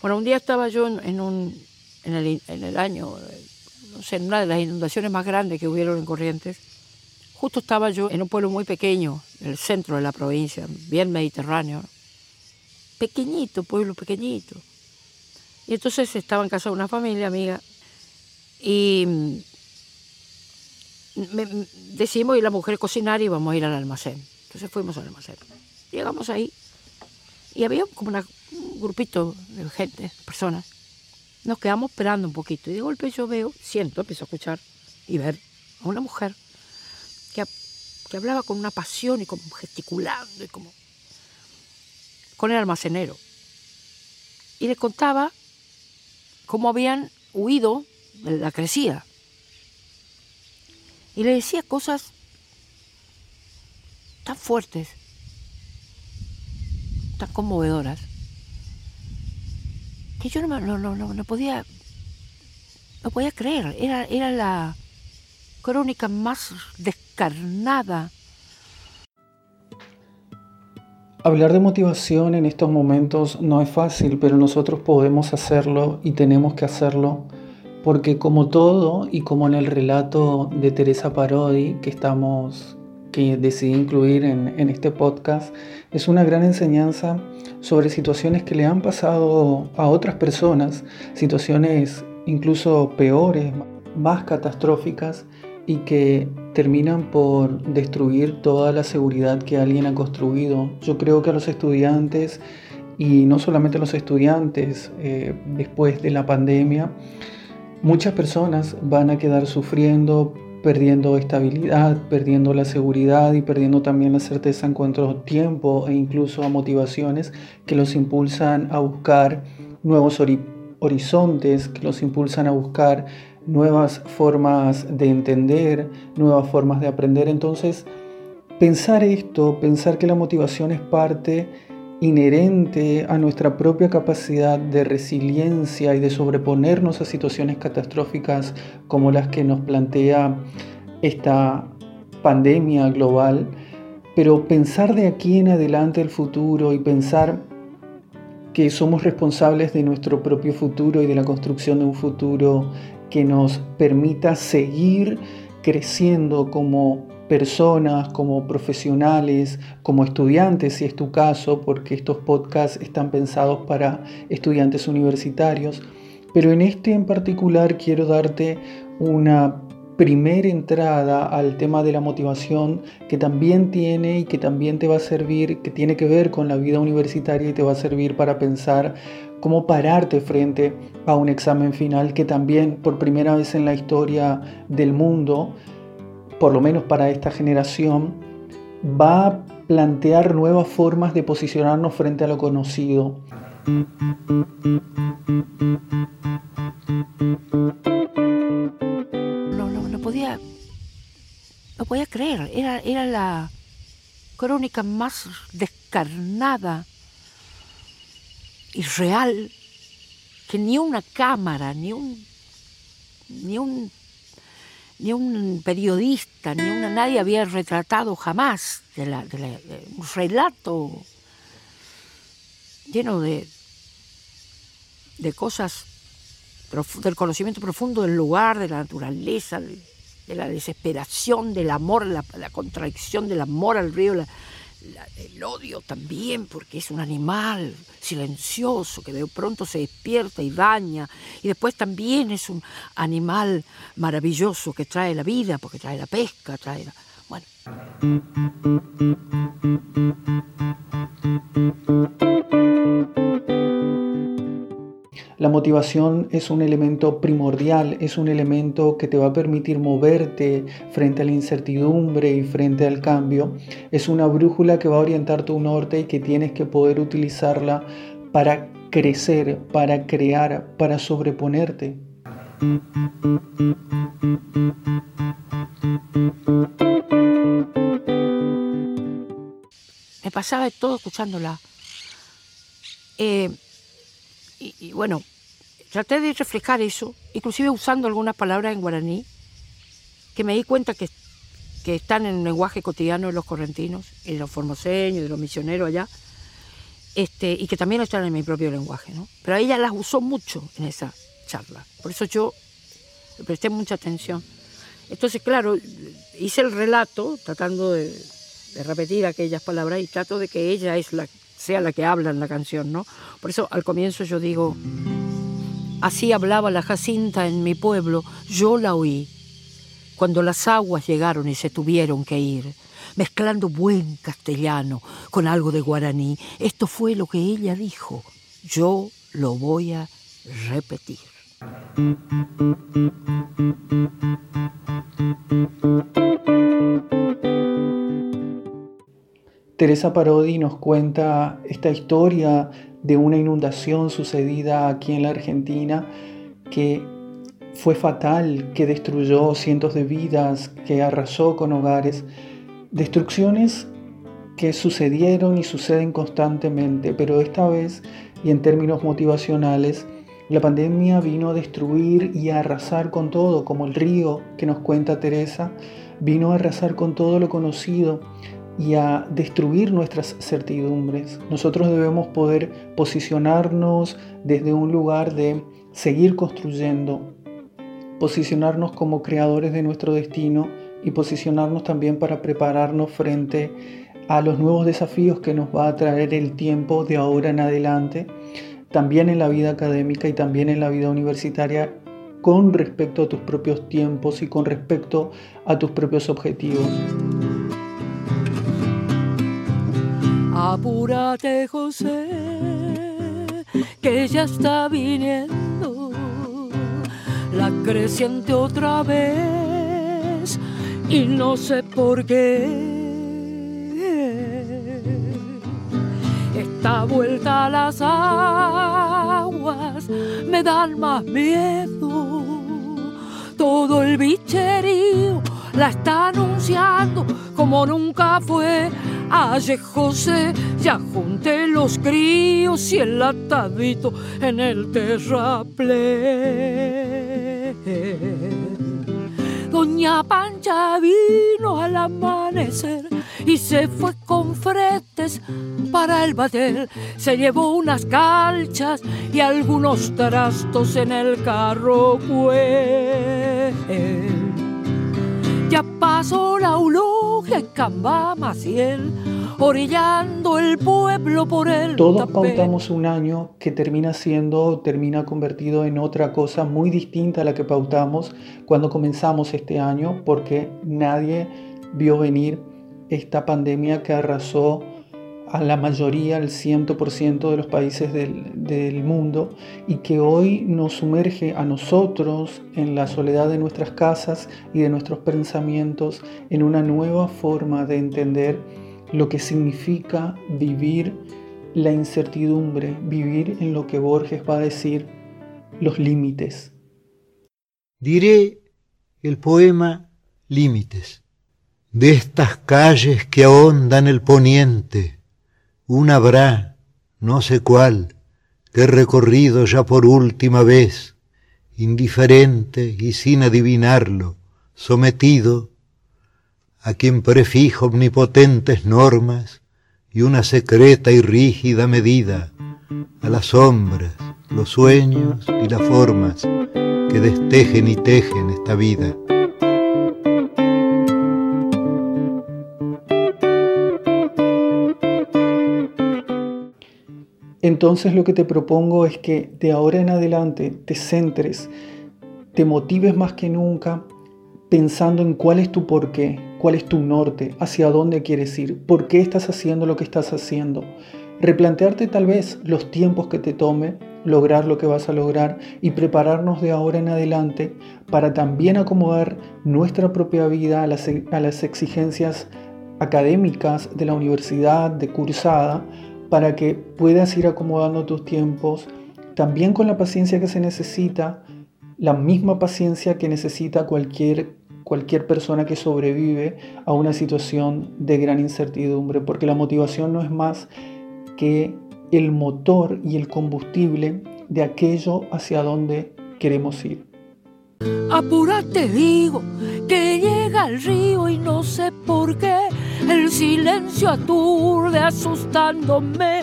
Bueno, un día estaba yo en, un, en, el, en el año, no sé, en una de las inundaciones más grandes que hubieron en Corrientes. Justo estaba yo en un pueblo muy pequeño, en el centro de la provincia, bien mediterráneo. Pequeñito, pueblo pequeñito. Y entonces estaba en casa de una familia amiga y mm, decidimos ir la mujer a cocinar y vamos a ir al almacén. Entonces fuimos al almacén. Llegamos ahí y había como un grupito de gente, personas. Nos quedamos esperando un poquito y de golpe yo veo, siento, empiezo a escuchar y ver a una mujer que, que hablaba con una pasión y como gesticulando y como con el almacenero. Y le contaba cómo habían huido la crecida. Y le decía cosas tan fuertes, tan conmovedoras, que yo no, podía, no podía creer. Era, era la crónica más descarnada Hablar de motivación en estos momentos no es fácil, pero nosotros podemos hacerlo y tenemos que hacerlo porque como todo y como en el relato de Teresa Parodi que estamos que decidí incluir en, este podcast es una gran enseñanza sobre situaciones que le han pasado a otras personas, situaciones incluso peores, más catastróficas y que terminan por destruir toda la seguridad que alguien ha construido. Yo creo que a los estudiantes, y no solamente a los estudiantes, eh, después de la pandemia, muchas personas van a quedar sufriendo, perdiendo estabilidad, perdiendo la seguridad y perdiendo también la certeza en cuanto a tiempo e incluso a motivaciones que los impulsan a buscar nuevos horizontes, que los impulsan a buscar nuevas formas de entender, nuevas formas de aprender. Entonces, pensar esto, pensar que la motivación es parte inherente a nuestra propia capacidad de resiliencia y de sobreponernos a situaciones catastróficas como las que nos plantea esta pandemia global, pero pensar de aquí en adelante el futuro y pensar que somos responsables de nuestro propio futuro y de la construcción de un futuro que nos permita seguir creciendo como personas, como profesionales, como estudiantes, si es tu caso, porque estos podcasts están pensados para estudiantes universitarios. Pero en este en particular quiero darte una primera entrada al tema de la motivación que también tiene y que también te va a servir, que tiene que ver con la vida universitaria y te va a servir para pensar cómo pararte frente a un examen final que también por primera vez en la historia del mundo, por lo menos para esta generación, va a plantear nuevas formas de posicionarnos frente a lo conocido. No, no, no podía, no podía creer, era, era la crónica más descarnada real que ni una cámara, ni un, ni un, ni un periodista, ni una, nadie había retratado jamás un relato lleno de, de cosas, del conocimiento profundo del lugar, de la naturaleza, de, la desesperación, del amor, la, la contradicción del amor al río, la, el odio también, porque es un animal silencioso que de pronto se despierta y daña, y después también es un animal maravilloso que trae la vida, porque trae la pesca, trae la... Bueno. La motivación es un elemento primordial, es un elemento que te va a permitir moverte frente a la incertidumbre y frente al cambio. Es una brújula que va a orientar tu norte y que tienes que poder utilizarla para crecer, para crear, para sobreponerte. Me pasaba todo escuchándola. Eh, y, bueno, traté de reflejar eso, inclusive usando algunas palabras en guaraní, que me di cuenta que, están en el lenguaje cotidiano de los correntinos, y de los formoseños, de los misioneros allá. este, y que también están en mi propio lenguaje, ¿no? Pero ella las usó mucho en esa charla. Por eso yo le presté mucha atención. Entonces, claro, hice el relato tratando de, repetir aquellas palabras y trato de que ella es la, sea la que habla en la canción, ¿no? Por eso al comienzo yo digo, así hablaba la Jacinta en mi pueblo, yo la oí, cuando las aguas llegaron y se tuvieron que ir, mezclando buen castellano con algo de guaraní. Esto fue lo que ella dijo, yo lo voy a repetir. Teresa Parodi nos cuenta esta historia de una inundación sucedida aquí en la Argentina que fue fatal, que destruyó cientos de vidas, que arrasó con hogares. Destrucciones que sucedieron y suceden constantemente, pero esta vez, y en términos motivacionales, la pandemia vino a destruir y a arrasar con todo, como el río que nos cuenta Teresa, vino a arrasar con todo lo conocido y a destruir nuestras certidumbres. Nosotros debemos poder posicionarnos desde un lugar de seguir construyendo, posicionarnos como creadores de nuestro destino y posicionarnos también para prepararnos frente a los nuevos desafíos que nos va a traer el tiempo de ahora en adelante también en la vida académica y también en la vida universitaria con respecto a tus propios tiempos y con respecto a tus propios objetivos. Apúrate, José, que ya está viniendo la creciente otra vez y no sé por qué Esta vuelta a las aguas me dan más miedo. Todo el bicherío la está anunciando como nunca fue. Ayer José ya junté los críos y el atadito en el terraplén. Doña Pancha vino al amanecer y se fue con fretes para el batel. Se llevó unas calchas y algunos trastos en el carro. Pues. Ya pasó la ulogia en Camba Maciel, orillando el pueblo por el Todos pautamos un año que termina siendo, termina convertido en otra cosa muy distinta a la que pautamos cuando comenzamos este año, porque nadie vio venir esta pandemia que arrasó a la mayoría, al 100% de los países del, mundo y que hoy nos sumerge a nosotros en la soledad de nuestras casas y de nuestros pensamientos en una nueva forma de entender lo que significa vivir la incertidumbre, vivir en lo que Borges va a decir, los límites. Diré el poema Límites de estas calles que ahondan el poniente, una habrá, no sé cuál, que he recorrido ya por última vez, indiferente y sin adivinarlo, sometido a quien prefijo omnipotentes normas y una secreta y rígida medida, a las sombras, los sueños y las formas que destejen y tejen esta vida. Entonces lo que te propongo es que de ahora en adelante te centres, te motives más que nunca pensando en cuál es tu porqué, cuál es tu norte, hacia dónde quieres ir, por qué estás haciendo lo que estás haciendo. Replantearte tal vez los tiempos que te tome lograr lo que vas a lograr y prepararnos de ahora en adelante para también acomodar nuestra propia vida a las, a las exigencias académicas de la universidad, de cursada, para que puedas ir acomodando tus tiempos, también con la paciencia que se necesita, la misma paciencia que necesita cualquier, cualquier persona que sobrevive a una situación de gran incertidumbre, porque la motivación no es más que el motor y el combustible de aquello hacia donde queremos ir. Apúrate, digo, que llega el río y no sé por qué el silencio aturde asustándome.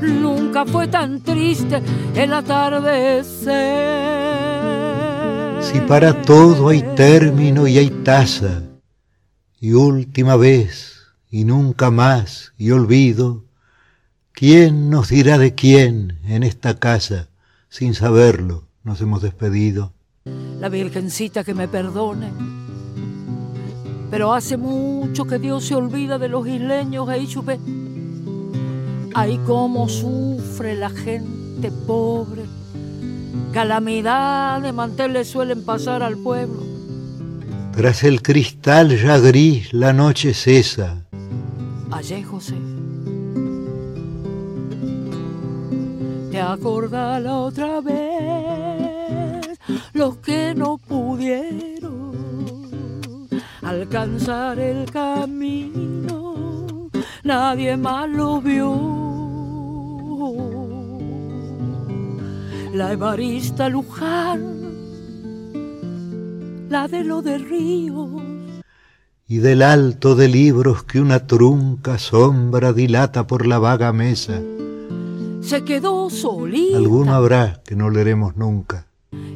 nunca fue tan triste el atardecer. Si para todo hay término y hay tasa, y última vez, y nunca más, y olvido, ¿quién nos dirá de quién en esta casa? Sin saberlo, nos hemos despedido. La Virgencita que me perdone pero hace mucho que Dios se olvida de los isleños, chupe. Ay, cómo sufre la gente pobre. Calamidad de manteles suelen pasar al pueblo. Tras el cristal ya gris la noche cesa. Allí, José. Te acordás la otra vez los que no pudieron alcanzar el camino, nadie más lo vio. La Evarista Luján, la de lo de Río. Y del alto de libros que una trunca sombra dilata por la vaga mesa. Se quedó solita. Alguno habrá que no leeremos nunca.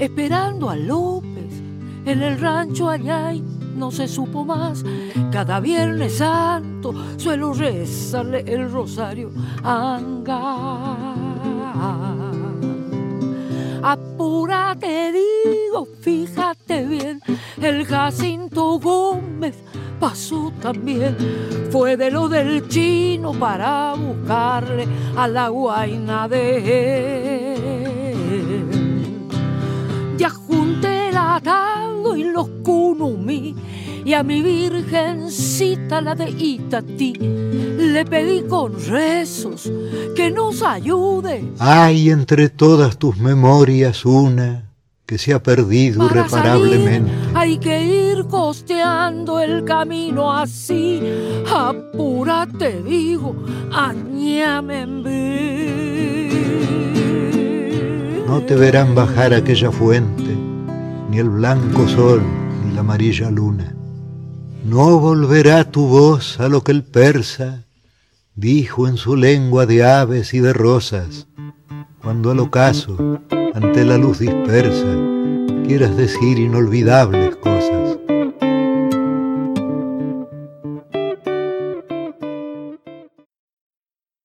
Esperando a López en el rancho allá no se supo más. Cada Viernes Santo suelo rezarle el rosario anga. Apúrate, digo, fíjate bien, el Jacinto Gómez pasó también. Fue de lo del chino para buscarle a la guaina de él. Y los kunumi y a mi virgencita la de Itatí le pedí con rezos que nos ayude. Hay entre todas tus memorias una que se ha perdido irreparablemente. hay que ir costeando el camino así. Apúrate, digo, añame en No te verán bajar aquella fuente, ni el blanco sol, ni la amarilla luna no volverá tu voz a lo que el persa dijo en su lengua de aves y de rosas, cuando al ocaso, ante la luz dispersa, quieras decir inolvidables cosas.